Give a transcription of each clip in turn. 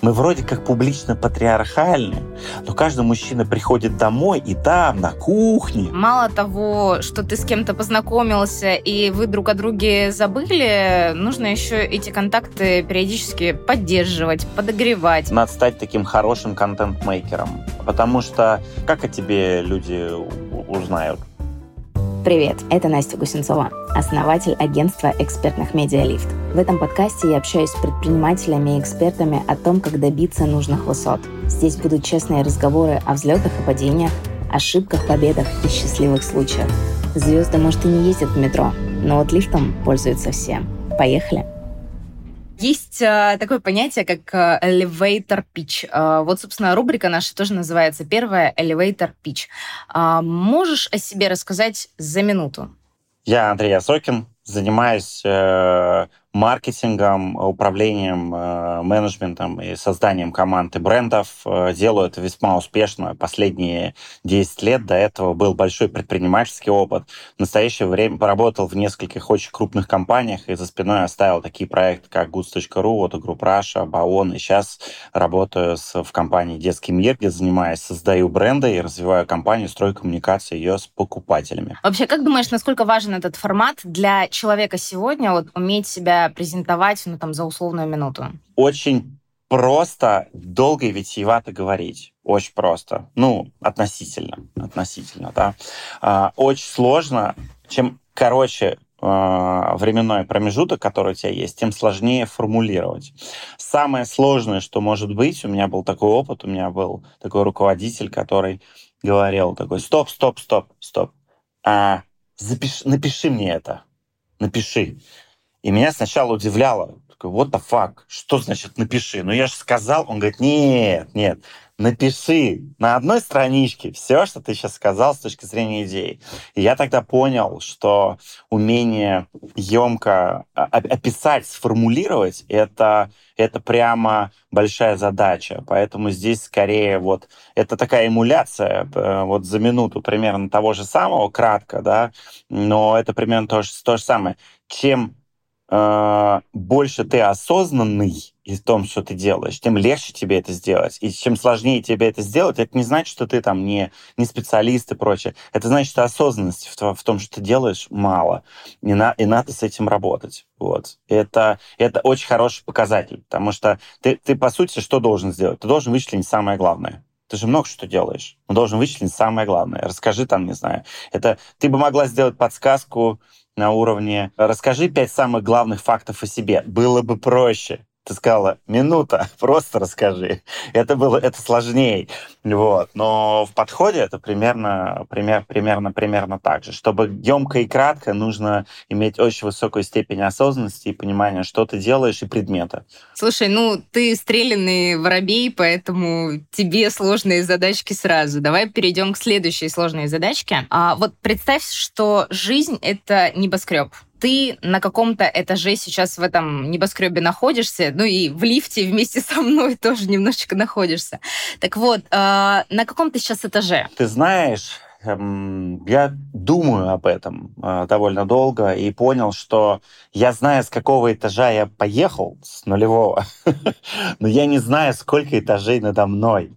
Мы вроде как публично патриархальны, но каждый мужчина приходит домой и там, на кухне. Мало того, что ты с кем-то познакомился и вы друг о друге забыли, нужно еще эти контакты периодически поддерживать, подогревать. Надо стать таким хорошим контент-мейкером, потому что как о тебе люди узнают? Привет, это Настя Гусенцова, основатель агентства экспертных медиалифт. В этом подкасте я общаюсь с предпринимателями и экспертами о том, как добиться нужных высот. Здесь будут честные разговоры о взлетах и падениях, ошибках, победах и счастливых случаях. Звезды, может, и не ездят в метро, но вот лифтом пользуются все. Поехали! Есть э, такое понятие, как э, elevator pitch. Э, вот, собственно, рубрика наша тоже называется первая elevator pitch. Можешь о себе рассказать за минуту? Я Андрей Осокин, занимаюсь маркетингом, управлением, э, менеджментом и созданием команд и брендов. Э, делаю это весьма успешно последние 10 лет. До этого был большой предпринимательский опыт. В настоящее время поработал в нескольких очень крупных компаниях и за спиной оставил такие проекты, как goods.ru, Autogroup Russia, Baon. И сейчас работаю с, в компании «Детский мир», где занимаюсь, создаю бренды и развиваю компанию, строю коммуникации ее с покупателями. Вообще, как думаешь, насколько важен этот формат для человека сегодня, вот уметь себя презентовать, ну, там, за условную минуту? Очень просто, долго и витиевато говорить. Очень просто. Ну, относительно. Относительно, да. А, очень сложно. Чем короче а, временной промежуток, который у тебя есть, тем сложнее формулировать. Самое сложное, что может быть, у меня был такой опыт, у меня был такой руководитель, который говорил такой, стоп, стоп, стоп, стоп, а, запиши, напиши мне это, напиши. И меня сначала удивляло, такой, what the fuck, что значит напиши? Ну я же сказал, он говорит, нет, нет, напиши на одной страничке все, что ты сейчас сказал с точки зрения идеи. И я тогда понял, что умение емко описать, сформулировать, это, это прямо большая задача. Поэтому здесь скорее вот это такая эмуляция э, вот за минуту примерно того же самого, кратко, да, но это примерно то же, то же самое. Чем э, больше ты осознанный в том, что ты делаешь, тем легче тебе это сделать. И чем сложнее тебе это сделать, это не значит, что ты там не, не специалист и прочее. Это значит, что осознанности в, в том, что ты делаешь, мало. И, на, и надо с этим работать. Вот. Это, это очень хороший показатель, потому что ты, ты, по сути, что должен сделать? Ты должен вычленить самое главное. Ты же много что делаешь. Но должен вычленить самое главное. Расскажи там, не знаю. Это ты бы могла сделать подсказку на уровне «расскажи пять самых главных фактов о себе». Было бы проще. Ты сказала, минута, просто расскажи. Это было, это сложнее. Вот. Но в подходе это примерно, пример, примерно, примерно так же. Чтобы емко и кратко, нужно иметь очень высокую степень осознанности и понимания, что ты делаешь, и предмета. Слушай, ну, ты стрелянный воробей, поэтому тебе сложные задачки сразу. Давай перейдем к следующей сложной задачке. А, вот представь, что жизнь — это небоскреб ты на каком-то этаже сейчас в этом небоскребе находишься, ну и в лифте вместе со мной тоже немножечко находишься. Так вот, э, на каком ты сейчас этаже? Ты знаешь, эм, я думаю об этом э, довольно долго и понял, что я знаю, с какого этажа я поехал, с нулевого, но я не знаю, сколько этажей надо мной.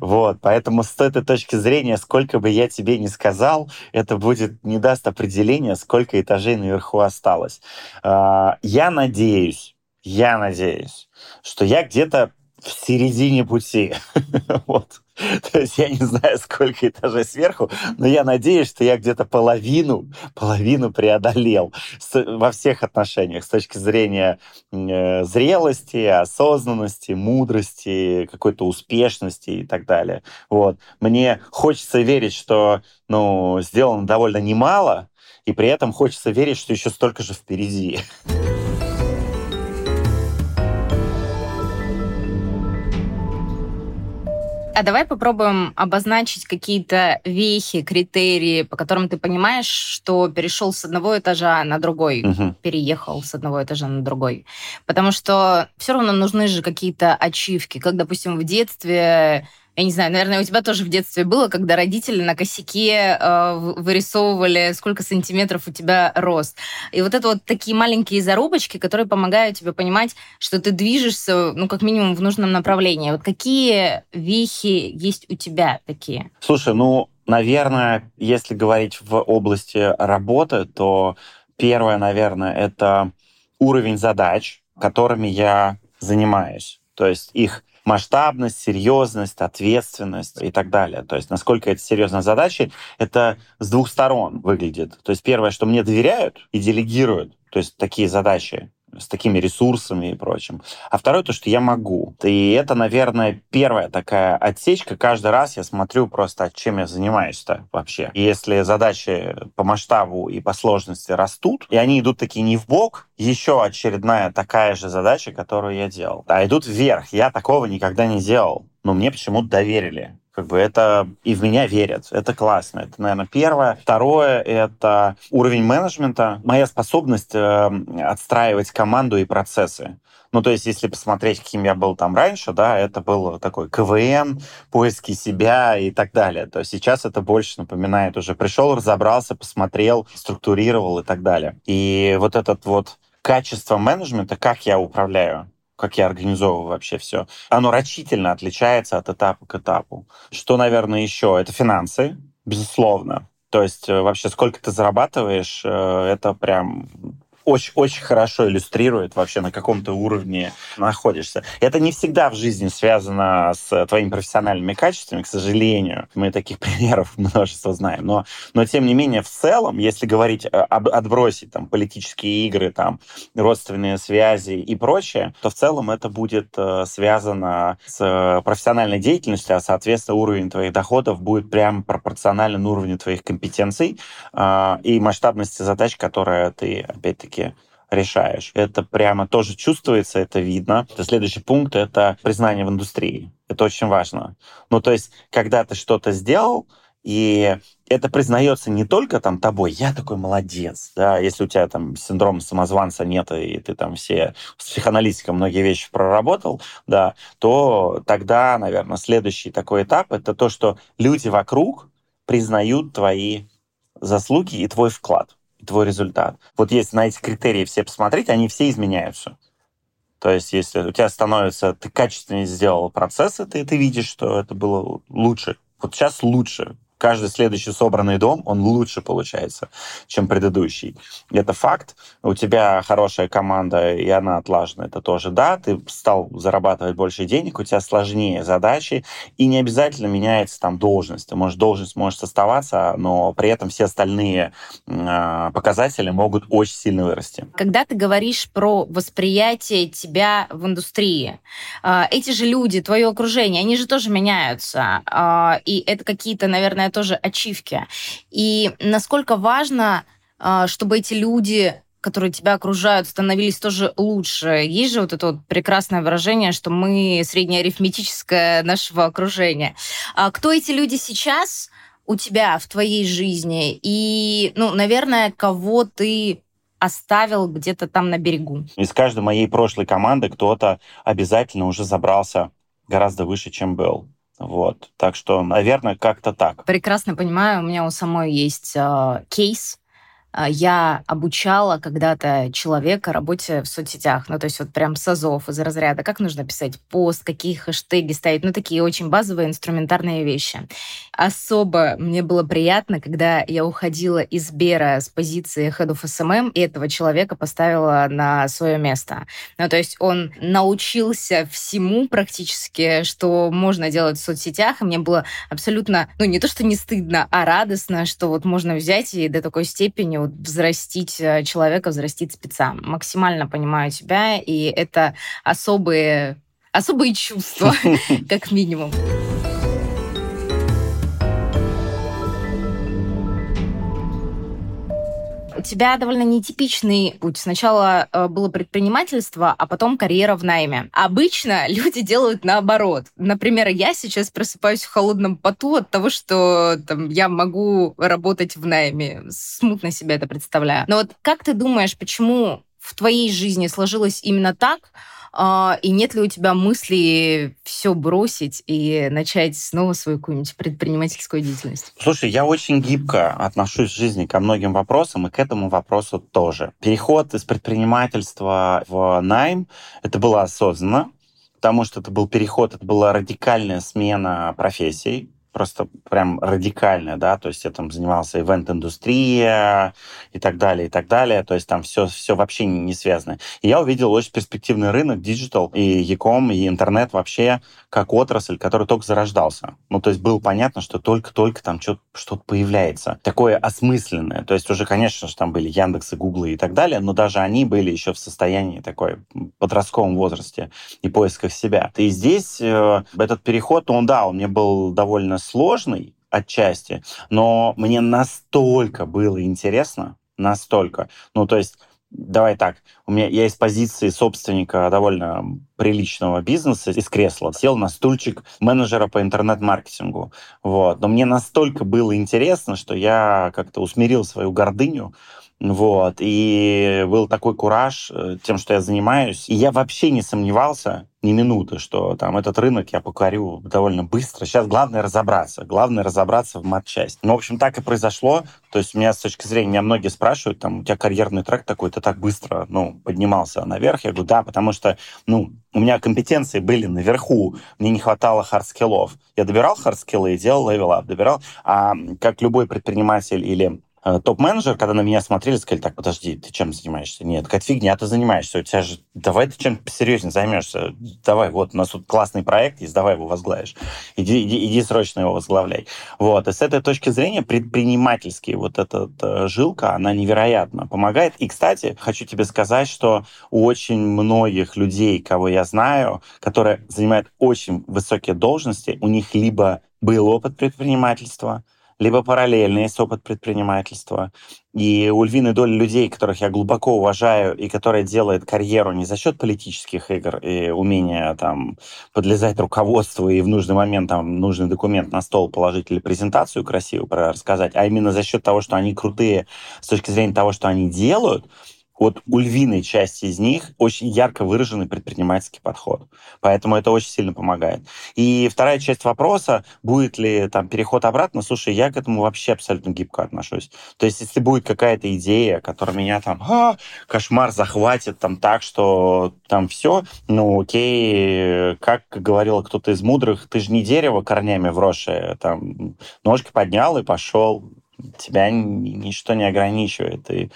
Вот, поэтому с этой точки зрения, сколько бы я тебе ни сказал, это будет не даст определения, сколько этажей наверху осталось. А, я надеюсь, я надеюсь, что я где-то в середине пути. вот. То есть я не знаю, сколько этажей сверху, но я надеюсь, что я где-то половину, половину преодолел во всех отношениях с точки зрения э, зрелости, осознанности, мудрости, какой-то успешности и так далее. Вот. Мне хочется верить, что ну, сделано довольно немало, и при этом хочется верить, что еще столько же впереди. А давай попробуем обозначить какие-то вехи, критерии, по которым ты понимаешь, что перешел с одного этажа на другой, угу. переехал с одного этажа на другой. Потому что все равно нужны же какие-то ачивки. Как, допустим, в детстве я не знаю, наверное, у тебя тоже в детстве было, когда родители на косяке э, вырисовывали, сколько сантиметров у тебя рост. И вот это вот такие маленькие зарубочки, которые помогают тебе понимать, что ты движешься, ну, как минимум, в нужном направлении. Вот какие вехи есть у тебя такие? Слушай, ну, наверное, если говорить в области работы, то первое, наверное, это уровень задач, которыми я занимаюсь. То есть их масштабность, серьезность, ответственность и так далее. То есть насколько это серьезная задача, это с двух сторон выглядит. То есть первое, что мне доверяют и делегируют, то есть такие задачи с такими ресурсами и прочим. А второе, то, что я могу. И это, наверное, первая такая отсечка. Каждый раз я смотрю просто, чем я занимаюсь-то вообще. И если задачи по масштабу и по сложности растут, и они идут такие не в бок, еще очередная такая же задача, которую я делал. А идут вверх. Я такого никогда не делал. Но мне почему-то доверили. Как бы это и в меня верят. Это классно. Это, наверное, первое. Второе — это уровень менеджмента. Моя способность э, отстраивать команду и процессы. Ну, то есть, если посмотреть, каким я был там раньше, да, это был такой КВН, поиски себя и так далее. То есть сейчас это больше напоминает уже пришел, разобрался, посмотрел, структурировал и так далее. И вот этот вот качество менеджмента, как я управляю как я организовываю вообще все, оно рачительно отличается от этапа к этапу. Что, наверное, еще? Это финансы, безусловно. То есть э, вообще сколько ты зарабатываешь, э, это прям очень-очень хорошо иллюстрирует вообще, на каком-то уровне находишься. Это не всегда в жизни связано с твоими профессиональными качествами, к сожалению. Мы таких примеров множество знаем. Но, но тем не менее, в целом, если говорить, э, об, отбросить там политические игры, там, родственные связи и прочее, то в целом это будет э, связано с профессиональной деятельностью, а, соответственно, уровень твоих доходов будет прямо пропорционален уровню твоих компетенций э, и масштабности задач, которые ты, опять-таки, практике решаешь. Это прямо тоже чувствуется, это видно. Следующий пункт — это признание в индустрии. Это очень важно. Ну, то есть, когда ты что-то сделал, и это признается не только там тобой, я такой молодец, да, если у тебя там синдром самозванца нет, и ты там все с психоаналитиком многие вещи проработал, да, то тогда, наверное, следующий такой этап — это то, что люди вокруг признают твои заслуги и твой вклад твой результат. Вот если на эти критерии все посмотреть, они все изменяются. То есть, если у тебя становится, ты качественнее сделал процессы, ты, ты видишь, что это было лучше. Вот сейчас лучше каждый следующий собранный дом, он лучше получается, чем предыдущий. Это факт. У тебя хорошая команда, и она отлажена, это тоже да. Ты стал зарабатывать больше денег, у тебя сложнее задачи, и не обязательно меняется там должность. Ты можешь, должность может оставаться, но при этом все остальные э, показатели могут очень сильно вырасти. Когда ты говоришь про восприятие тебя в индустрии, э, эти же люди, твое окружение, они же тоже меняются. Э, и это какие-то, наверное, тоже ачивки. И насколько важно, а, чтобы эти люди которые тебя окружают, становились тоже лучше. Есть же вот это вот прекрасное выражение, что мы среднеарифметическое нашего окружения. А кто эти люди сейчас у тебя в твоей жизни? И, ну, наверное, кого ты оставил где-то там на берегу? Из каждой моей прошлой команды кто-то обязательно уже забрался гораздо выше, чем был. Вот. Так что, наверное, как-то так. Прекрасно понимаю. У меня у самой есть э, кейс я обучала когда-то человека работе в соцсетях, ну, то есть вот прям с азов, из разряда, как нужно писать пост, какие хэштеги ставить, ну, такие очень базовые инструментарные вещи. Особо мне было приятно, когда я уходила из Бера с позиции Head of SMM, и этого человека поставила на свое место. Ну, то есть он научился всему практически, что можно делать в соцсетях, и мне было абсолютно, ну, не то, что не стыдно, а радостно, что вот можно взять и до такой степени вот взрастить э, человека, взрастить спеца. Максимально понимаю тебя, и это особые, особые чувства, как минимум. У тебя довольно нетипичный путь. Сначала э, было предпринимательство, а потом карьера в найме. Обычно люди делают наоборот. Например, я сейчас просыпаюсь в холодном поту от того, что там, я могу работать в найме. Смутно себе это представляю. Но вот как ты думаешь, почему в твоей жизни сложилось именно так, и нет ли у тебя мысли все бросить и начать снова свою какую-нибудь предпринимательскую деятельность? Слушай, я очень гибко отношусь в жизни ко многим вопросам, и к этому вопросу тоже. Переход из предпринимательства в найм, это было осознанно, потому что это был переход, это была радикальная смена профессий просто прям радикальная, да, то есть я там занимался event-индустрия и так далее, и так далее, то есть там все, все вообще не связано. И я увидел очень перспективный рынок, digital, и e-com, и интернет вообще как отрасль, который только зарождался. Ну, то есть было понятно, что только-только там что-то появляется. Такое осмысленное. То есть уже, конечно же, там были Яндексы, Гуглы и так далее, но даже они были еще в состоянии такой подростковом возрасте и поисках себя. И здесь э, этот переход, он, да, он мне был довольно сложный отчасти, но мне настолько было интересно, настолько. Ну, то есть давай так, у меня я из позиции собственника довольно приличного бизнеса из кресла сел на стульчик менеджера по интернет-маркетингу. Вот. Но мне настолько было интересно, что я как-то усмирил свою гордыню, вот. И был такой кураж э, тем, что я занимаюсь. И я вообще не сомневался ни минуты, что там этот рынок я покорю довольно быстро. Сейчас главное разобраться. Главное разобраться в матчасть. Ну, в общем, так и произошло. То есть у меня с точки зрения, меня многие спрашивают, там, у тебя карьерный трек такой, ты так быстро, ну, поднимался наверх. Я говорю, да, потому что, ну, у меня компетенции были наверху, мне не хватало hard skill ов. Я добирал hard skill ы и делал level up, добирал. А как любой предприниматель или топ-менеджер, когда на меня смотрели, сказали, так, подожди, ты чем занимаешься? Нет, какая фигня ты занимаешься? У тебя же, давай ты чем посерьезнее займешься. Давай, вот у нас тут классный проект есть, давай его возглавишь. Иди, иди, иди срочно его возглавляй. Вот, и с этой точки зрения предпринимательский вот эта э, жилка, она невероятно помогает. И, кстати, хочу тебе сказать, что у очень многих людей, кого я знаю, которые занимают очень высокие должности, у них либо был опыт предпринимательства, либо параллельно есть опыт предпринимательства. И у львиной доли людей, которых я глубоко уважаю и которые делают карьеру не за счет политических игр и умения там подлезать руководству и в нужный момент там нужный документ на стол положить или презентацию красивую рассказать, а именно за счет того, что они крутые с точки зрения того, что они делают, вот у львиной части из них очень ярко выраженный предпринимательский подход. Поэтому это очень сильно помогает. И вторая часть вопроса, будет ли там переход обратно, слушай, я к этому вообще абсолютно гибко отношусь. То есть если будет какая-то идея, которая меня там, а, кошмар захватит там так, что там все, ну окей, как говорил кто-то из мудрых, ты же не дерево корнями вросшее, там ножки поднял и пошел, тебя ничто не ограничивает. И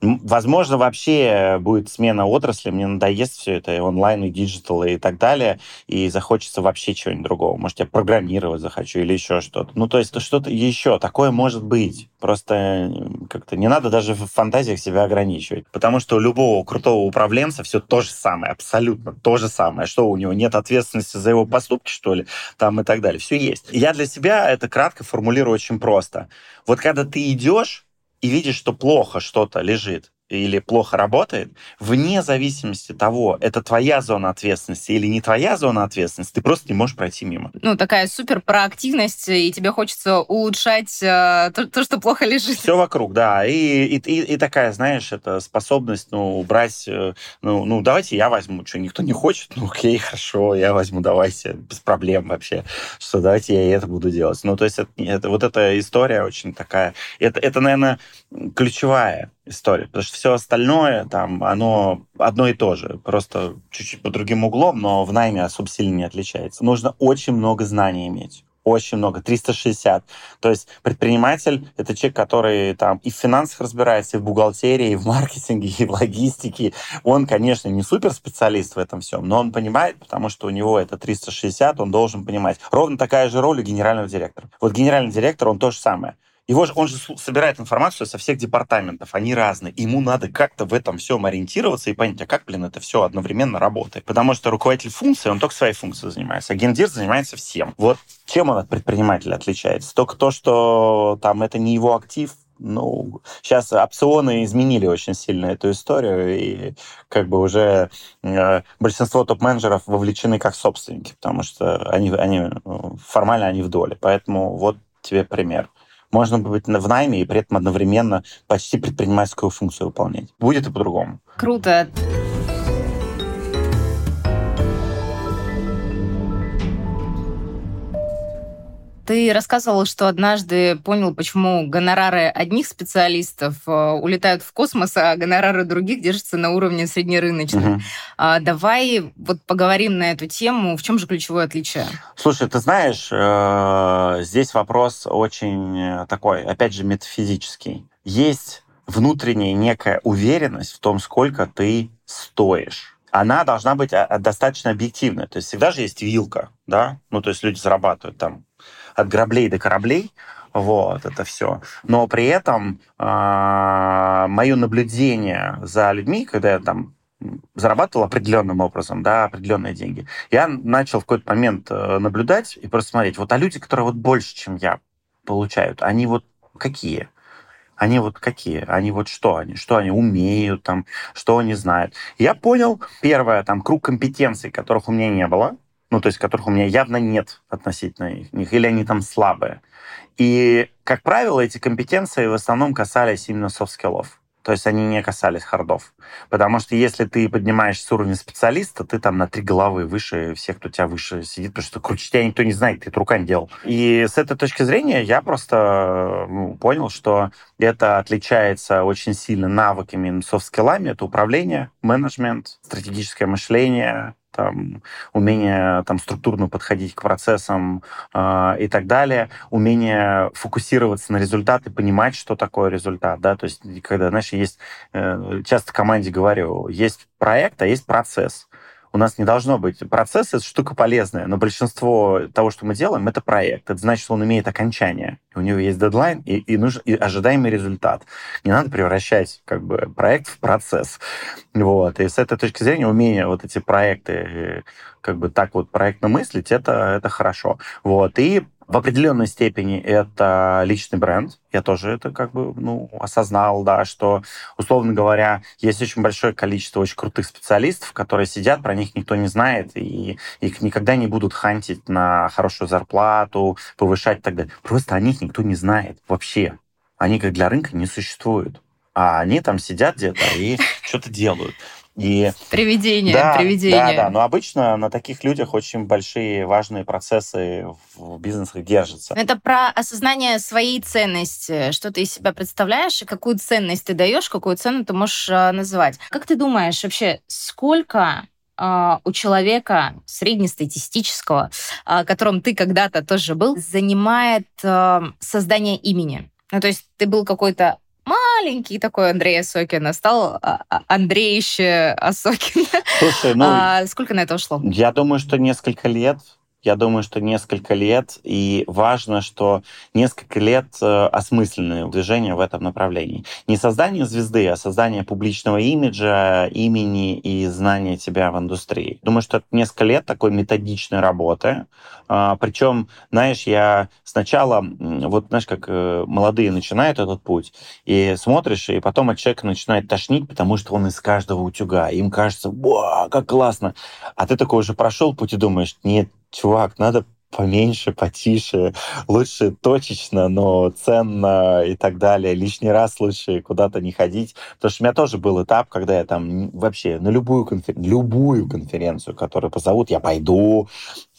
Возможно, вообще будет смена отрасли, мне надоест все это, и онлайн, и digital, и так далее, и захочется вообще чего-нибудь другого. Может, я программировать захочу или еще что-то. Ну, то есть что-то еще. Такое может быть. Просто как-то не надо даже в фантазиях себя ограничивать. Потому что у любого крутого управленца все то же самое, абсолютно то же самое. Что у него нет ответственности за его поступки, что ли, там и так далее. Все есть. Я для себя это кратко формулирую очень просто. Вот когда ты идешь, и видишь, что плохо что-то лежит, или плохо работает, вне зависимости того, это твоя зона ответственности или не твоя зона ответственности, ты просто не можешь пройти мимо. Ну, такая супер проактивность, и тебе хочется улучшать э, то, то, что плохо лежит. Все вокруг, да. И, и, и, и такая, знаешь, это способность, ну, убрать, э, ну, ну, давайте я возьму, что никто не хочет, ну, окей, хорошо, я возьму, давайте, без проблем вообще, что давайте я это буду делать. Ну, то есть это, это, вот эта история очень такая, это, это, наверное, ключевая история, потому что все остальное там, оно одно и то же, просто чуть-чуть по другим углом, но в найме особо сильно не отличается. Нужно очень много знаний иметь очень много, 360. То есть предприниматель — это человек, который там и в финансах разбирается, и в бухгалтерии, и в маркетинге, и в логистике. Он, конечно, не суперспециалист в этом всем, но он понимает, потому что у него это 360, он должен понимать. Ровно такая же роль у генерального директора. Вот генеральный директор, он то же самое. Его же, он же собирает информацию со всех департаментов, они разные. Ему надо как-то в этом всем ориентироваться и понять, а как, блин, это все одновременно работает. Потому что руководитель функции, он только своей функцией занимается, а гендир занимается всем. Вот чем он от предпринимателя отличается? Только то, что там это не его актив, ну, сейчас опционы изменили очень сильно эту историю, и как бы уже э, большинство топ-менеджеров вовлечены как собственники, потому что они, они формально они в доле. Поэтому вот тебе пример можно быть в найме и при этом одновременно почти предпринимательскую функцию выполнять. Будет и по-другому. Круто. Ты рассказывал, что однажды понял, почему гонорары одних специалистов э, улетают в космос, а гонорары других держатся на уровне среднерыночных. Угу. А, давай вот поговорим на эту тему. В чем же ключевое отличие? Слушай, ты знаешь, э, здесь вопрос очень такой, опять же, метафизический. Есть внутренняя некая уверенность в том, сколько ты стоишь она должна быть а, достаточно объективной. То есть всегда же есть вилка, да? Ну, то есть люди зарабатывают там от граблей до кораблей, вот, это все. Но при этом э, мое наблюдение за людьми, когда я там зарабатывал определенным образом, да, определенные деньги, я начал в какой-то момент э, наблюдать и просто смотреть, вот а люди, которые вот больше, чем я получают, они вот какие? Они вот какие? Они вот что они? Что они умеют там? Что они знают? Я понял, первое, там, круг компетенций, которых у меня не было, ну, то есть которых у меня явно нет относительно них, или они там слабые. И, как правило, эти компетенции в основном касались именно soft skill ов. То есть они не касались hard ов. Потому что если ты поднимаешься с уровня специалиста, ты там на три головы выше всех, кто тебя выше сидит, потому что круче тебя никто не знает, ты это руками делал. И с этой точки зрения я просто ну, понял, что это отличается очень сильно навыками, софт-скиллами. Это управление, менеджмент, стратегическое мышление, там, умение там, структурно подходить к процессам э, и так далее, умение фокусироваться на результаты, понимать, что такое результат, да, то есть когда, знаешь, есть, э, часто команде говорю, есть проект, а есть процесс у нас не должно быть. Процесс — это штука полезная, но большинство того, что мы делаем, это проект. Это значит, что он имеет окончание. У него есть дедлайн и, и, нужен, и ожидаемый результат. Не надо превращать как бы, проект в процесс. Вот. И с этой точки зрения умение вот эти проекты э, как бы так вот проектно мыслить, это, это хорошо. Вот. И в определенной степени это личный бренд. Я тоже это как бы ну, осознал, да, что, условно говоря, есть очень большое количество очень крутых специалистов, которые сидят, про них никто не знает, и их никогда не будут хантить на хорошую зарплату, повышать и так далее. Просто о них никто не знает вообще. Они как для рынка не существуют. А они там сидят где-то и что-то делают. И, привидение, да, привидение. Да, да, но обычно на таких людях очень большие важные процессы в бизнесах держатся. Это про осознание своей ценности, что ты из себя представляешь и какую ценность ты даешь, какую цену ты можешь э, называть. Как ты думаешь вообще, сколько э, у человека среднестатистического, э, которым ты когда-то тоже был, занимает создание имени? Ну, то есть ты был какой-то маленький такой Андрей Осокин, а стал а, а, Андреище Осокин. Слушай, ну... А, сколько на это ушло? Я думаю, что несколько лет. Я думаю, что несколько лет, и важно, что несколько лет э, осмысленное движение в этом направлении. Не создание звезды, а создание публичного имиджа, имени и знания тебя в индустрии. Думаю, что это несколько лет такой методичной работы. А, Причем, знаешь, я сначала, вот знаешь, как э, молодые начинают этот путь, и смотришь, и потом от человека начинает тошнить, потому что он из каждого утюга. Им кажется, как классно. А ты такой уже прошел путь и думаешь, нет, чувак, надо поменьше, потише, лучше точечно, но ценно и так далее. Лишний раз лучше куда-то не ходить. Потому что у меня тоже был этап, когда я там вообще на любую, конфер... любую конференцию, которую позовут, я пойду,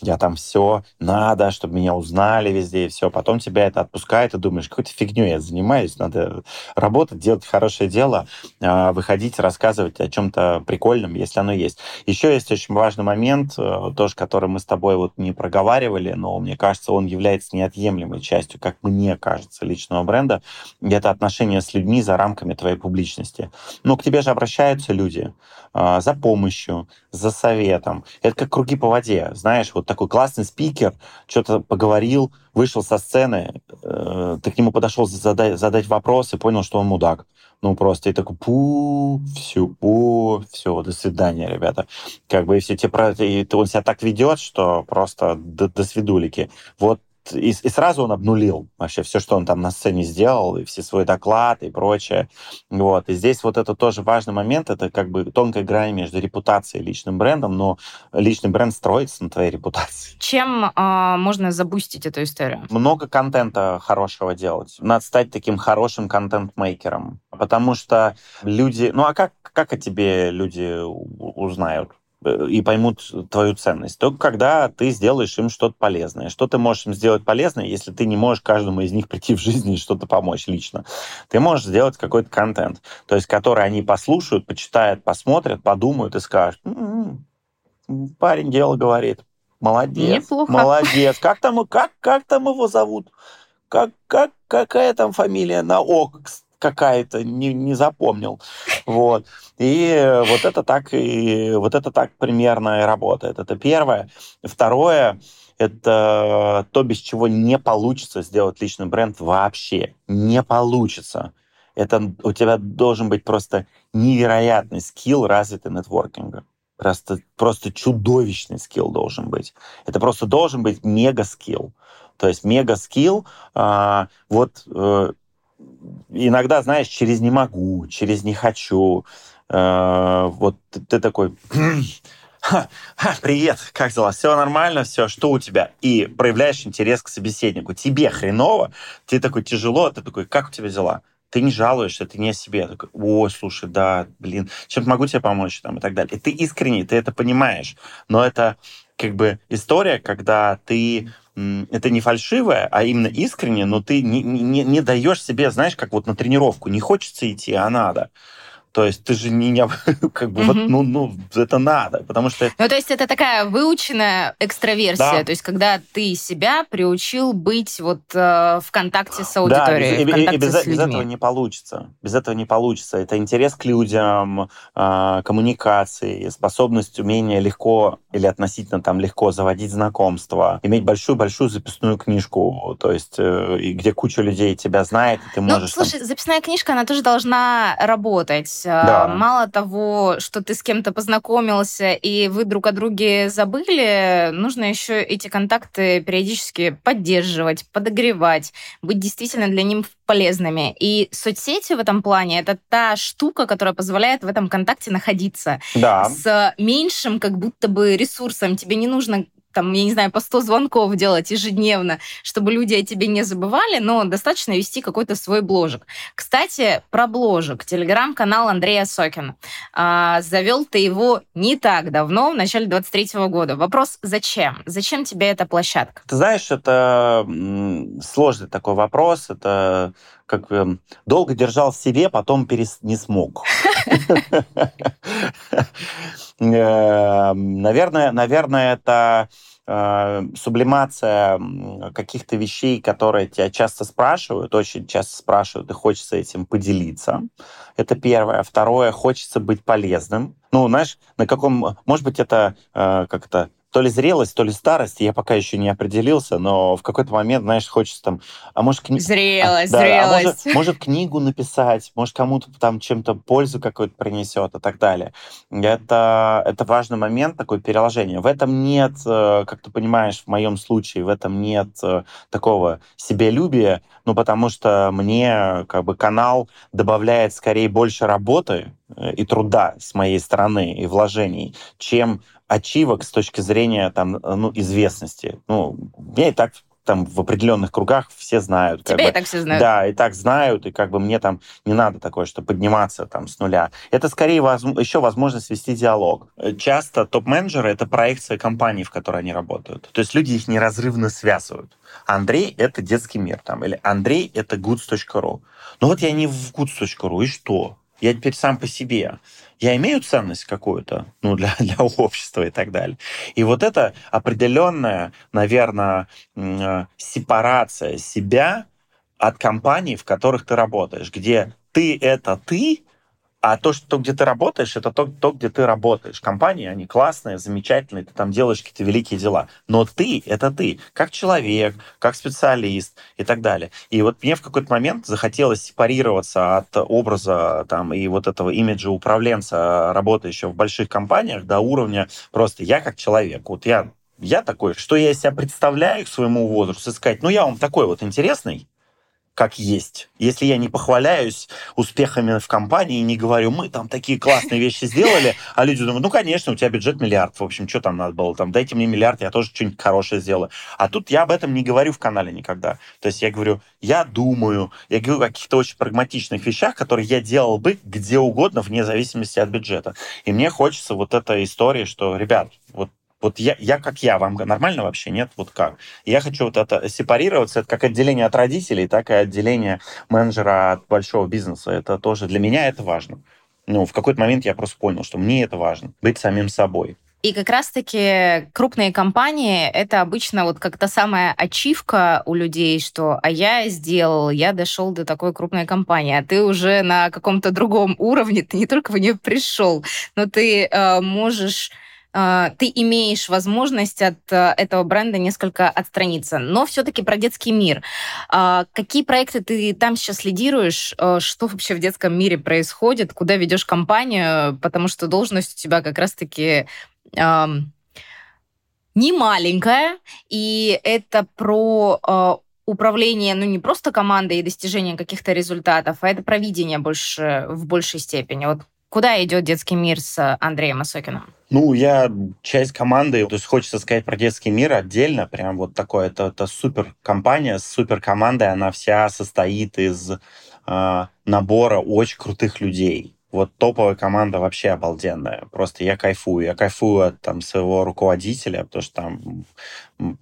я там все, надо, чтобы меня узнали везде, и все. Потом тебя это отпускает, и думаешь, какой-то фигню я занимаюсь, надо работать, делать хорошее дело, а, выходить, рассказывать о чем-то прикольном, если оно есть. Еще есть очень важный момент, э, тоже, который мы с тобой вот не проговаривали, но мне кажется, он является неотъемлемой частью, как мне кажется, личного бренда. Это отношение с людьми за рамками твоей публичности. Но к тебе же обращаются люди а, за помощью, за советом. Это как круги по воде, знаешь, вот такой классный спикер, что-то поговорил, вышел со сцены, э, ты к нему подошел задать, задать вопрос и понял, что он мудак. Ну, просто и такой, пу, все, пу, все, до свидания, ребята. Как бы и все те, и он себя так ведет, что просто до, до свидулики. Вот и, и сразу он обнулил вообще все, что он там на сцене сделал, и все свои доклады и прочее. Вот. И здесь вот это тоже важный момент, это как бы тонкая грань между репутацией и личным брендом, но личный бренд строится на твоей репутации. Чем э, можно забустить эту историю? Много контента хорошего делать. Надо стать таким хорошим контент-мейкером. Потому что люди... Ну а как, как о тебе люди узнают? И поймут твою ценность, только когда ты сделаешь им что-то полезное. Что ты можешь им сделать полезное, если ты не можешь каждому из них прийти в жизни и что-то помочь лично? Ты можешь сделать какой-то контент, то есть который они послушают, почитают, посмотрят, подумают и скажут, м-м, парень дело говорит, молодец, Неплохо. молодец. Как там, как, как там его зовут? Как, как, какая там фамилия на О какая-то, не, не запомнил. Вот. И вот это так и вот это так примерно и работает. Это первое. Второе, это то, без чего не получится сделать личный бренд вообще. Не получится. Это у тебя должен быть просто невероятный скилл развитый нетворкинга. Просто, просто чудовищный скилл должен быть. Это просто должен быть мега-скилл. То есть мега-скилл, а, вот э, иногда, знаешь, через не могу, через не хочу. Э, вот ты, ты такой, Ха, ха, привет, как дела? Все нормально, все, что у тебя? И проявляешь интерес к собеседнику. Тебе хреново, тебе такой тяжело, ты такой, как у тебя дела? Ты не жалуешься, ты не о себе. Такой, О, слушай, да, блин, чем могу тебе помочь? Там, и так далее. И ты искренний, ты это понимаешь. Но это как бы история, когда ты это не фальшивое, а именно искренне, но ты не, не, не даешь себе, знаешь, как вот на тренировку, не хочется идти, а надо. То есть ты же не, как бы, вот, ну, ну, это надо, потому что... Ну, то есть это такая выученная экстраверсия, да. то есть когда ты себя приучил быть вот э, в контакте с аудиторией, да, без, и, и без, без этого не получится. Без этого не получится. Это интерес к людям, э, коммуникации, способность, умение легко или относительно там легко заводить знакомства, иметь большую-большую записную книжку, то есть э, где куча людей тебя знает, и ты ну, можешь... слушай, там... записная книжка, она тоже должна работать да. мало того, что ты с кем-то познакомился и вы друг о друге забыли, нужно еще эти контакты периодически поддерживать, подогревать, быть действительно для них полезными. И соцсети в этом плане это та штука, которая позволяет в этом контакте находиться да. с меньшим как будто бы ресурсом. Тебе не нужно там, я не знаю, по 100 звонков делать ежедневно, чтобы люди о тебе не забывали, но достаточно вести какой-то свой бложек. Кстати, про бложек. Телеграм-канал Андрея Сокина. А, завел ты его не так давно, в начале 23 -го года. Вопрос, зачем? Зачем тебе эта площадка? Ты знаешь, это сложный такой вопрос. Это как э, долго держал в себе, потом перес... не смог. Э, наверное, наверное, это э, сублимация каких-то вещей, которые тебя часто спрашивают, очень часто спрашивают, и хочется этим поделиться. Это первое. Второе, хочется быть полезным. Ну, знаешь, на каком... Может быть, это как-то то ли зрелость, то ли старость, я пока еще не определился, но в какой-то момент, знаешь, хочется там, а может... Кни... Зрелость, а, да, зрелость. А может, может книгу написать, может кому-то там чем-то пользу какую-то принесет и так далее. Это, это важный момент, такое переложение. В этом нет, э, как ты понимаешь, в моем случае, в этом нет э, такого себелюбия, ну, потому что мне как бы канал добавляет скорее больше работы, э, и труда с моей стороны и вложений, чем ачивок с точки зрения там, ну, известности. Ну, я и так там в определенных кругах все знают. Тебя бы, и так все знают. Да, и так знают, и как бы мне там не надо такое, что подниматься там с нуля. Это скорее воз, еще возможность вести диалог. Часто топ-менеджеры — это проекция компании, в которой они работают. То есть люди их неразрывно связывают. Андрей — это детский мир, там, или Андрей — это goods.ru. Ну вот я не в goods.ru, и что? Я теперь сам по себе я имею ценность какую-то ну, для, для общества и так далее. И вот это определенная, наверное, э, сепарация себя от компаний, в которых ты работаешь, где ты — это ты, а то, что где ты работаешь, это то, то, где ты работаешь. Компании, они классные, замечательные, ты там делаешь какие-то великие дела. Но ты — это ты, как человек, как специалист и так далее. И вот мне в какой-то момент захотелось сепарироваться от образа там, и вот этого имиджа управленца, работающего в больших компаниях, до уровня просто я как человек. Вот я, я такой, что я себя представляю к своему возрасту, сказать, ну я вам такой вот интересный, как есть. Если я не похваляюсь успехами в компании и не говорю, мы там такие классные вещи сделали, а люди думают, ну, конечно, у тебя бюджет миллиард, в общем, что там надо было, там, дайте мне миллиард, я тоже что-нибудь хорошее сделаю. А тут я об этом не говорю в канале никогда. То есть я говорю, я думаю, я говорю о каких-то очень прагматичных вещах, которые я делал бы где угодно, вне зависимости от бюджета. И мне хочется вот этой истории, что, ребят, вот вот я, я как я, вам нормально вообще? Нет? Вот как? Я хочу вот это сепарироваться, это как отделение от родителей, так и отделение менеджера от большого бизнеса. Это тоже для меня это важно. Ну, в какой-то момент я просто понял, что мне это важно, быть самим собой. И как раз-таки крупные компании — это обычно вот как то самая ачивка у людей, что «а я сделал, я дошел до такой крупной компании», а ты уже на каком-то другом уровне, ты не только в нее пришел, но ты э, можешь ты имеешь возможность от э, этого бренда несколько отстраниться. Но все-таки про детский мир. А, какие проекты ты там сейчас лидируешь? А, что вообще в детском мире происходит? Куда ведешь компанию? Потому что должность у тебя как раз-таки не маленькая, и это про управление, ну, не просто командой и достижение каких-то результатов, а это про видение больше, в большей степени. Вот Куда идет детский мир с Андреем Осокиным? Ну, я часть команды, то есть хочется сказать про детский мир отдельно, прям вот такое, это, это супер компания супер командой, она вся состоит из э, набора очень крутых людей вот топовая команда вообще обалденная. Просто я кайфую. Я кайфую от там, своего руководителя, потому что там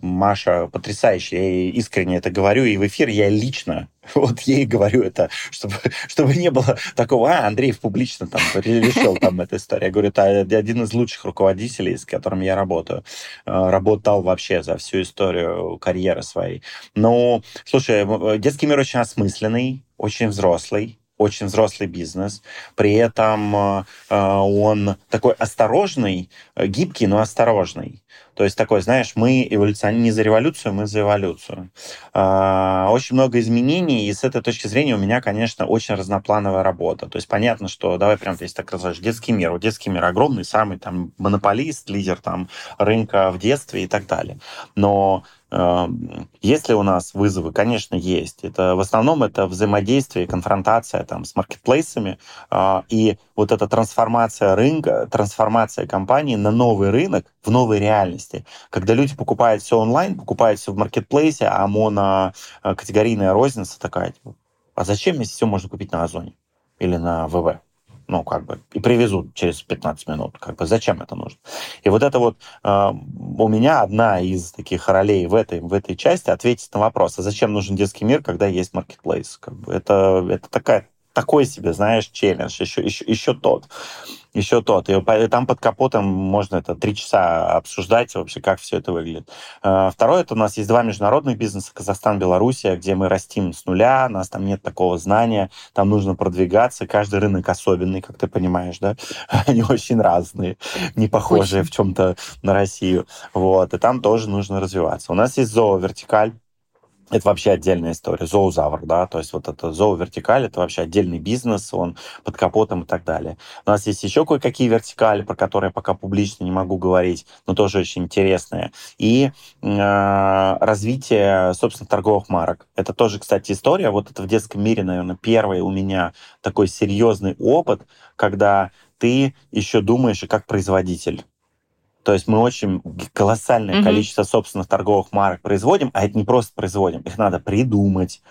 Маша потрясающая. Я искренне это говорю, и в эфир я лично вот ей говорю это, чтобы, чтобы не было такого, а, Андреев публично там решил там эту историю. Я говорю, это один из лучших руководителей, с которым я работаю. Э, работал вообще за всю историю карьеры своей. Но, слушай, детский мир очень осмысленный, очень взрослый, очень взрослый бизнес, при этом э, э, он такой осторожный, э, гибкий, но осторожный. То есть такой, знаешь, мы эволюционируем не за революцию, мы за эволюцию. Очень много изменений, и с этой точки зрения у меня, конечно, очень разноплановая работа. То есть понятно, что, давай прям здесь так разложишь, детский мир. Вот детский мир огромный, самый там монополист, лидер там рынка в детстве и так далее. Но есть ли у нас вызовы? Конечно, есть. Это, в основном это взаимодействие, конфронтация там, с маркетплейсами а, и вот эта трансформация рынка, трансформация компании на новый рынок в новой реальности. Когда люди покупают все онлайн, покупают все в маркетплейсе, а монокатегорийная розница такая, типа, а зачем, если все можно купить на Озоне или на ВВ? Ну, как бы, и привезут через 15 минут. Как бы, зачем это нужно? И вот это вот э, у меня одна из таких ролей в этой, в этой части ответить на вопрос, а зачем нужен детский мир, когда есть маркетплейс? Как бы, это, это такая такой себе, знаешь, челлендж, еще, еще, еще тот еще тот. И там под капотом можно это три часа обсуждать вообще, как все это выглядит. А, второе, это у нас есть два международных бизнеса, Казахстан, Белоруссия, где мы растим с нуля, у нас там нет такого знания, там нужно продвигаться, каждый рынок особенный, как ты понимаешь, да? Они очень разные, не похожие очень. в чем-то на Россию. Вот, и там тоже нужно развиваться. У нас есть зоо-вертикаль, это вообще отдельная история. Зоозавр, да, то есть вот это зоовертикаль, это вообще отдельный бизнес, он под капотом и так далее. У нас есть еще кое-какие вертикали, про которые я пока публично не могу говорить, но тоже очень интересные. И э, развитие, собственно, торговых марок. Это тоже, кстати, история. Вот это в детском мире, наверное, первый у меня такой серьезный опыт, когда ты еще думаешь и как производитель. То есть мы очень колоссальное mm-hmm. количество собственных торговых марок производим, а это не просто производим, их надо придумать,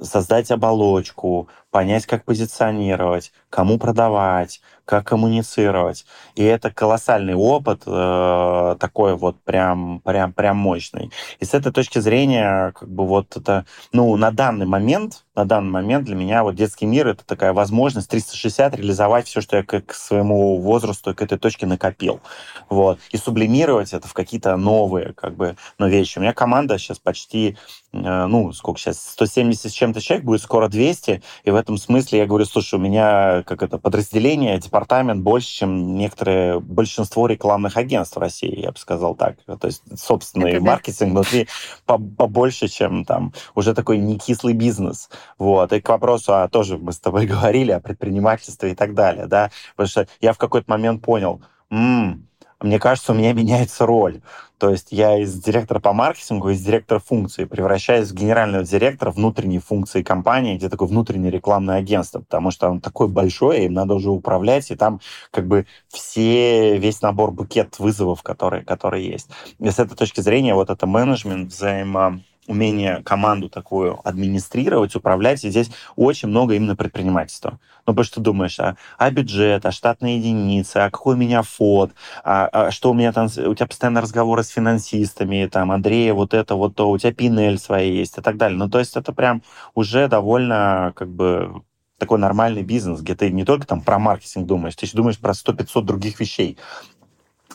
создать оболочку, понять, как позиционировать, кому продавать, как коммуницировать. И это колоссальный опыт, э, такой вот прям, прям, прям мощный. И с этой точки зрения, как бы вот это, ну, на данный момент, на данный момент для меня вот детский мир это такая возможность 360 реализовать все, что я к, к своему возрасту, к этой точке накопил. Вот. И сублимировать это в какие-то новые, как бы, ну, вещи. У меня команда сейчас почти, э, ну, сколько сейчас, 170 с чем-то человек, будет скоро 200, и в этом смысле я говорю, слушай, у меня как это подразделение, департамент больше, чем некоторые, большинство рекламных агентств в России, я бы сказал так. То есть собственный это маркетинг да. внутри побольше, чем там уже такой не кислый бизнес. Вот. И к вопросу, а тоже мы с тобой говорили о предпринимательстве и так далее, да, потому что я в какой-то момент понял, м-м, мне кажется, у меня меняется роль. То есть я из директора по маркетингу, из директора функции превращаюсь в генерального директора внутренней функции компании, где такое внутреннее рекламное агентство, потому что он такой большой, им надо уже управлять, и там как бы все, весь набор букет вызовов, которые, которые есть. И с этой точки зрения вот это менеджмент, взаимо умение команду такую администрировать, управлять, и здесь очень много именно предпринимательства. Ну, потому что ты думаешь, а, а бюджет, а штатные единицы, а какой у меня фот, а, а что у меня там, у тебя постоянно разговоры с финансистами, там, Андрея, вот это, вот то, у тебя пинель свои есть и так далее. Ну, то есть это прям уже довольно, как бы, такой нормальный бизнес, где ты не только там про маркетинг думаешь, ты еще думаешь про 100-500 других вещей,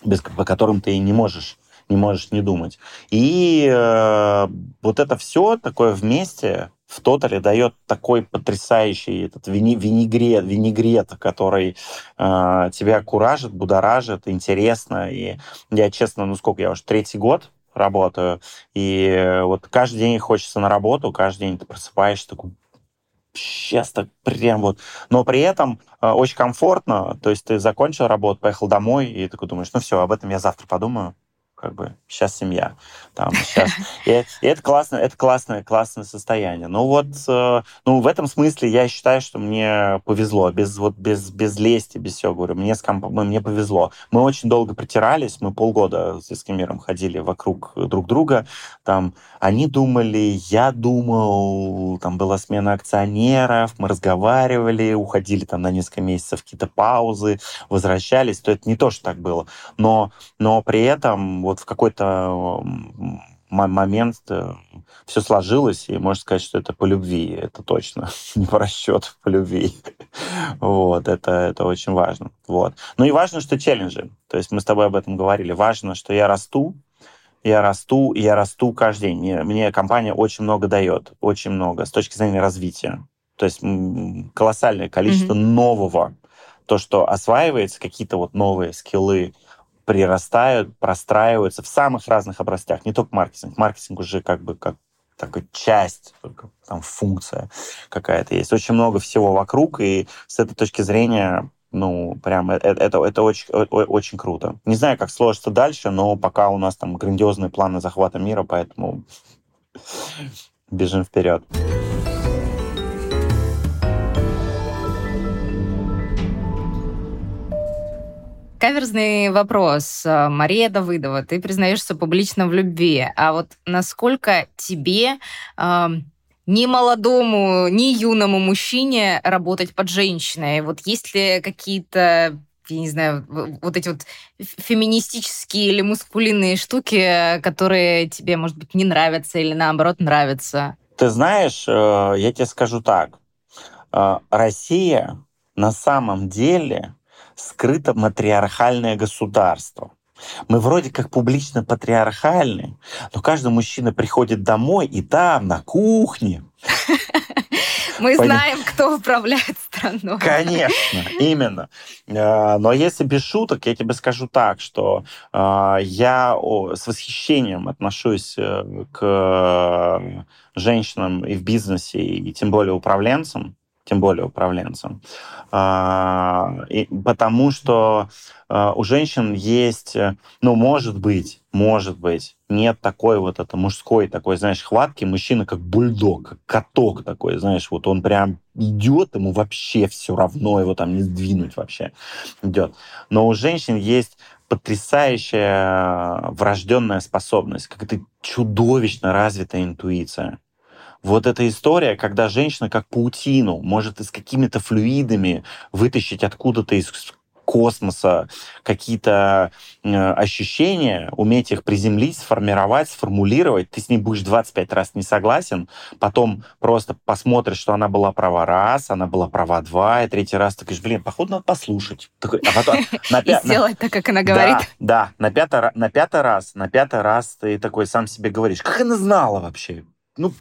без, по которым ты и не можешь не можешь не думать. И э, вот это все такое вместе в тотале дает такой потрясающий этот вини, винегрет, винегрет, который э, тебя куражит, будоражит, интересно. И я, честно, ну сколько, я уже третий год работаю, и вот каждый день хочется на работу, каждый день ты просыпаешься такой, сейчас так прям вот. Но при этом э, очень комфортно, то есть ты закончил работу, поехал домой, и такой думаешь, ну все, об этом я завтра подумаю как бы сейчас семья, там сейчас. И, и это классное, это классное, классное состояние. Ну вот, э, ну в этом смысле я считаю, что мне повезло, без вот без без лести, без всего говорю, мне с комп... мне повезло. Мы очень долго притирались, мы полгода с Искемиром ходили вокруг друг друга, там они думали, я думал, там была смена акционеров, мы разговаривали, уходили там на несколько месяцев какие-то паузы, возвращались, то это не то, что так было, но но при этом вот в какой-то момент э, все сложилось, и можно сказать, что это по любви, это точно, не по расчету, по любви. вот, это, это очень важно. Вот. Ну и важно, что челленджи. То есть мы с тобой об этом говорили. Важно, что я расту, я расту, я расту каждый день. Мне, мне компания очень много дает, очень много с точки зрения развития. То есть колоссальное количество mm-hmm. нового. То, что осваивается, какие-то вот новые скиллы, прирастают, простраиваются в самых разных областях, не только маркетинг. Маркетинг уже как бы как такая часть, только там функция какая-то есть. Очень много всего вокруг, и с этой точки зрения ну, прям это, это, это очень, очень круто. Не знаю, как сложится дальше, но пока у нас там грандиозные планы захвата мира, поэтому бежим вперед. Каверзный вопрос. Э, Мария Давыдова, ты признаешься публично в любви. А вот насколько тебе, э, ни молодому, ни юному мужчине работать под женщиной? Вот есть ли какие-то я не знаю, вот эти вот феминистические или мускулинные штуки, которые тебе, может быть, не нравятся или наоборот нравятся? Ты знаешь, э, я тебе скажу так. Э, Россия на самом деле скрыто матриархальное государство. Мы вроде как публично патриархальны, но каждый мужчина приходит домой, и там, на кухне, мы Пон... знаем, кто управляет страной. Конечно, именно. А, но если без шуток, я тебе скажу так, что а, я с восхищением отношусь э, к женщинам и в бизнесе, и тем более управленцам, тем более управленцам. А, и, потому что а, у женщин есть, э, ну, может быть, может быть, нет такой вот это мужской такой, знаешь, хватки. Мужчина как бульдог, как каток такой, знаешь, вот он прям идет, ему вообще все равно, его там не сдвинуть вообще идет. Но у женщин есть потрясающая врожденная способность, как-то чудовищно развитая интуиция вот эта история, когда женщина как паутину может с какими-то флюидами вытащить откуда-то из космоса какие-то э, ощущения, уметь их приземлить, сформировать, сформулировать. Ты с ней будешь 25 раз не согласен, потом просто посмотришь, что она была права раз, она была права два, и третий раз ты говоришь, блин, походу надо послушать. Такой, а потом, на пя... И сделать так, как она говорит. Да, да на, пятый, на пятый раз, на пятый раз ты такой сам себе говоришь, как она знала вообще? Ну,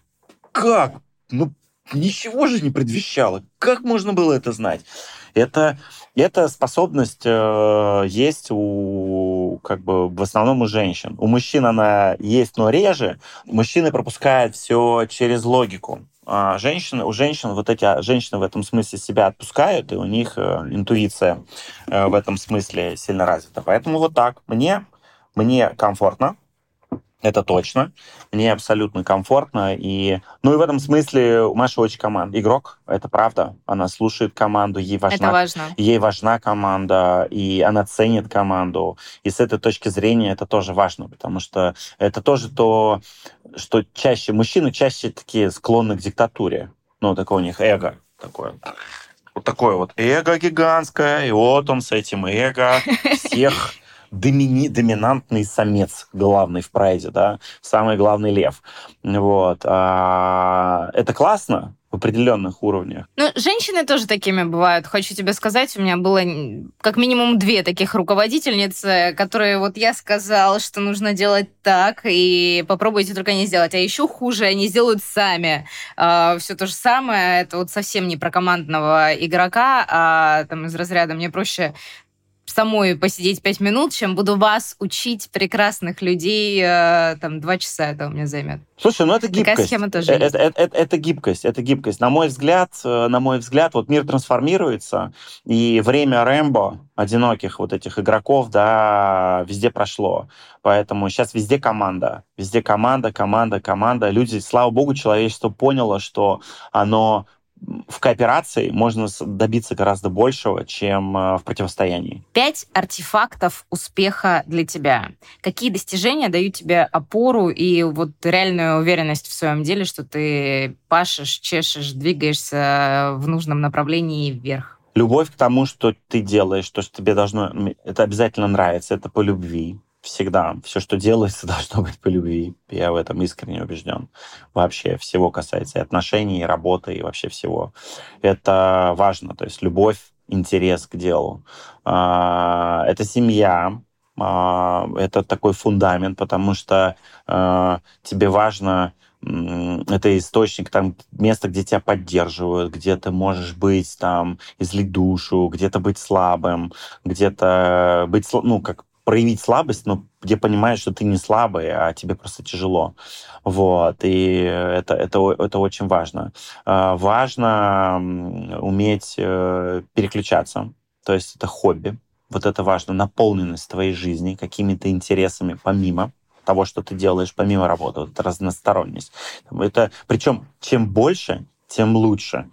как? Ну, ничего же не предвещало. Как можно было это знать? Это, эта способность э, есть у, как бы, в основном у женщин. У мужчин она есть, но реже. Мужчины пропускают все через логику. а, женщины, у женщин вот эти а, женщины в этом смысле себя отпускают, и у них э, интуиция э, в этом смысле сильно развита. Поэтому вот так. Мне, мне комфортно, это точно. Мне абсолютно комфортно. И, ну и в этом смысле у Маши очень команда. Игрок, это правда. Она слушает команду, ей важна, это важно. ей важна команда, и она ценит команду. И с этой точки зрения это тоже важно, потому что это тоже то, что чаще мужчины чаще такие склонны к диктатуре. Ну, такое у них эго такое. Вот такое вот эго гигантское, и вот он с этим эго всех домини, доминантный самец главный в прайде, да, самый главный лев. Вот. А, это классно, в определенных уровнях. Ну, женщины тоже такими бывают. Хочу тебе сказать, у меня было как минимум две таких руководительницы, которые вот я сказал, что нужно делать так, и попробуйте только не сделать. А еще хуже, они сделают сами. А, все то же самое. Это вот совсем не про командного игрока, а там из разряда мне проще самой посидеть пять минут, чем буду вас учить прекрасных людей, э, там, два часа это у меня займет. Слушай, ну это гибкость. Такая схема тоже это, есть. Это, это, это гибкость, это гибкость. На мой взгляд, э, на мой взгляд, вот мир трансформируется, и время Рэмбо, одиноких вот этих игроков, да, везде прошло. Поэтому сейчас везде команда. Везде команда, команда, команда. Люди, слава богу, человечество поняло, что оно в кооперации можно добиться гораздо большего, чем э, в противостоянии. Пять артефактов успеха для тебя. Какие достижения дают тебе опору и вот реальную уверенность в своем деле, что ты пашешь, чешешь, двигаешься в нужном направлении вверх? Любовь к тому, что ты делаешь, то, что тебе должно... Это обязательно нравится, это по любви всегда. Все, что делается, должно быть по любви. Я в этом искренне убежден. Вообще всего касается и отношений, и работы, и вообще всего. Это важно. То есть любовь, интерес к делу. А, это семья, а, это такой фундамент, потому что а, тебе важно это источник, там, место, где тебя поддерживают, где ты можешь быть, там, излить душу, где-то быть слабым, где-то быть, ну, как проявить слабость, но где понимаешь, что ты не слабый, а тебе просто тяжело. Вот, и это, это, это очень важно. А, важно уметь э, переключаться, то есть это хобби. Вот это важно, наполненность твоей жизни какими-то интересами помимо того, что ты делаешь помимо работы, вот это разносторонность. Это, причем, чем больше, тем лучше.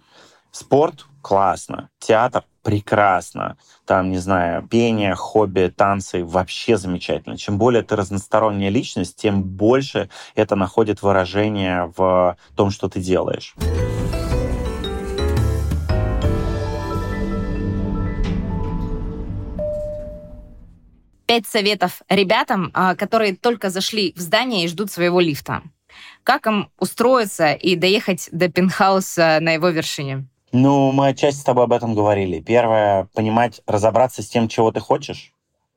Спорт классно, театр прекрасно, там, не знаю, пение, хобби, танцы вообще замечательно. Чем более ты разносторонняя личность, тем больше это находит выражение в том, что ты делаешь. Пять советов ребятам, а, которые только зашли в здание и ждут своего лифта. Как им устроиться и доехать до пентхауса на его вершине? Ну, мы отчасти с тобой об этом говорили. Первое, понимать, разобраться с тем, чего ты хочешь.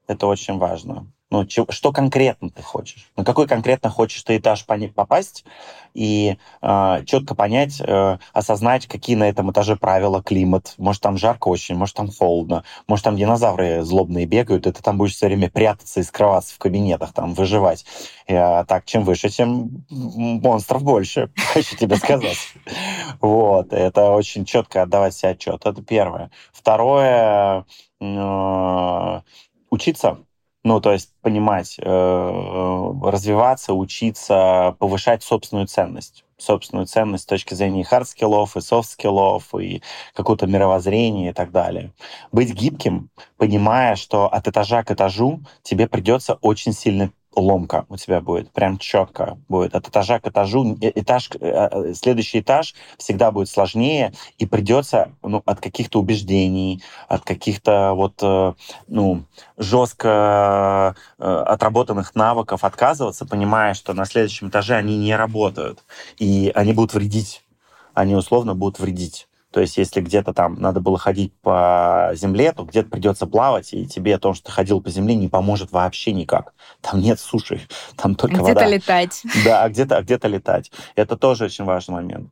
Это очень важно. Ну, что конкретно ты хочешь? На какой конкретно хочешь ты этаж попасть и э, четко понять, э, осознать, какие на этом этаже правила, климат. Может, там жарко очень, может, там холодно, может, там динозавры злобные бегают, и ты там будешь все время прятаться и скрываться в кабинетах, там, выживать. И, а, так, чем выше, тем монстров больше, хочу тебе сказать. Вот, это очень четко отдавать себе отчет. Это первое. Второе, э, учиться ну, то есть понимать, э, развиваться, учиться, повышать собственную ценность собственную ценность с точки зрения hard skill ов и soft skill ов, и какого-то мировоззрения и так далее. Быть гибким, понимая, что от этажа к этажу тебе придется очень сильно ломка у тебя будет, прям четко будет. От этажа к этажу, э, этаж, э, э, следующий этаж всегда будет сложнее, и придется ну, от каких-то убеждений, от каких-то вот, ну, жестко отработанных навыков отказываться, понимая, что на следующем этаже они не работают, и они будут вредить. Они условно будут вредить. То есть, если где-то там надо было ходить по земле, то где-то придется плавать, и тебе то, что ты ходил по земле, не поможет вообще никак. Там нет суши, там только где вода. Где-то летать. Да, а где-то, а где-то летать. Это тоже очень важный момент.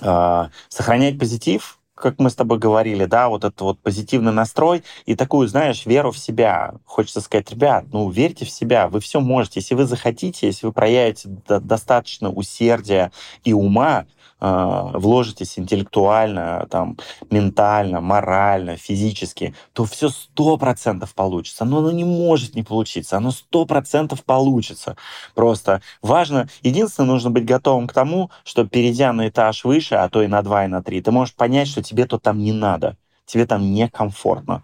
А, сохранять позитив, как мы с тобой говорили, да, вот этот вот позитивный настрой и такую, знаешь, веру в себя. Хочется сказать, ребят, ну, верьте в себя, вы все можете. Если вы захотите, если вы проявите достаточно усердия и ума, вложитесь интеллектуально, там, ментально, морально, физически, то все сто процентов получится. Но оно не может не получиться, оно сто процентов получится. Просто важно, единственное, нужно быть готовым к тому, что перейдя на этаж выше, а то и на два, и на три, ты можешь понять, что тебе то там не надо, тебе там некомфортно.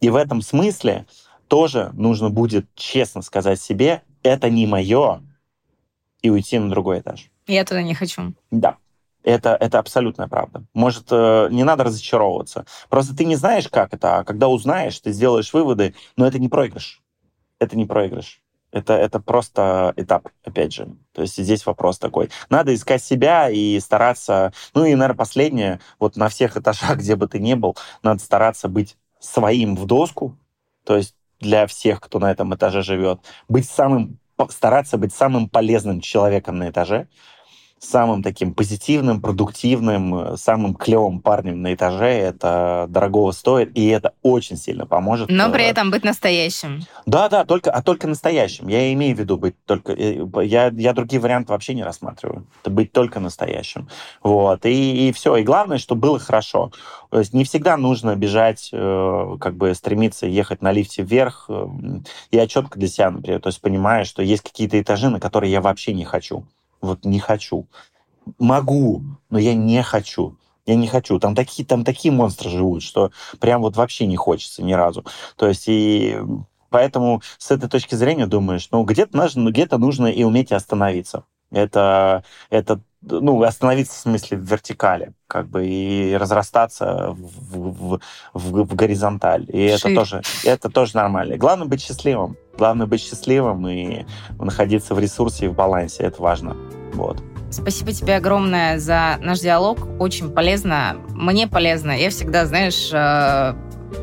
И в этом смысле тоже нужно будет честно сказать себе, это не мое, и уйти на другой этаж. Я туда не хочу. Да. Это, это абсолютная правда. Может, э, не надо разочаровываться. Просто ты не знаешь, как это, а когда узнаешь, ты сделаешь выводы, но это не проигрыш. Это не проигрыш. Это, это просто этап, опять же. То есть здесь вопрос такой. Надо искать себя и стараться... Ну и, наверное, последнее, вот на всех этажах, где бы ты ни был, надо стараться быть своим в доску, то есть для всех, кто на этом этаже живет, быть самым стараться быть самым полезным человеком на этаже, самым таким позитивным, продуктивным, э, самым клевым парнем на этаже. Это дорогого стоит, и это очень сильно поможет. Но при э, этом быть настоящим. Да, да, только, а только настоящим. Я имею в виду быть только... Э, я, я другие варианты вообще не рассматриваю. Это быть только настоящим. Вот. И, и все. И главное, чтобы было хорошо. То есть не всегда нужно бежать, как бы стремиться ехать на лифте вверх. Я четко для себя, например, то есть понимаю, что есть какие-то этажи, на которые я вообще не хочу вот не хочу. Могу, но я не хочу. Я не хочу. Там такие, там такие монстры живут, что прям вот вообще не хочется ни разу. То есть и поэтому с этой точки зрения думаешь, ну где-то нужно, где-то нужно и уметь остановиться. Это, это ну, остановиться в смысле в вертикали, как бы, и разрастаться в, в, в, в горизонталь. И это тоже, это тоже нормально. Главное быть счастливым. Главное быть счастливым и находиться в ресурсе и в балансе. Это важно. Вот. Спасибо тебе огромное за наш диалог. Очень полезно. Мне полезно. Я всегда, знаешь, э,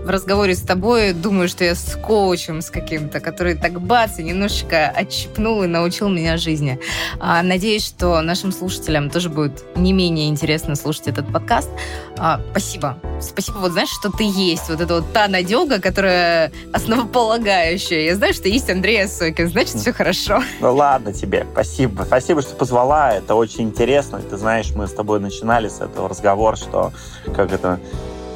в разговоре с тобой думаю, что я с коучем с каким-то, который так бац и немножечко отщипнул и научил меня жизни. А, надеюсь, что нашим слушателям тоже будет не менее интересно слушать этот подкаст. А, спасибо. Спасибо, вот знаешь, что ты есть. Вот это вот та надега, которая основополагающая. Я знаю, что есть Андрей Осокин, значит, все хорошо. Ну ладно тебе, спасибо. Спасибо, что позвала. Это очень интересно. Ты знаешь, мы с тобой начинали с этого разговора, что как это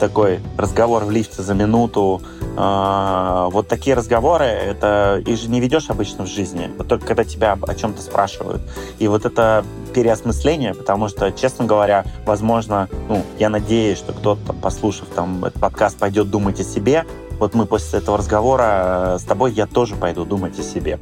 такой разговор в лифте за минуту. А, вот такие разговоры, это их же не ведешь обычно в жизни, вот только когда тебя о чем-то спрашивают. И вот это переосмысление, потому что, честно говоря, возможно, ну, я надеюсь, что кто-то, послушав там этот подкаст, пойдет думать о себе. Вот мы после этого разговора э, с тобой, я тоже пойду думать о себе.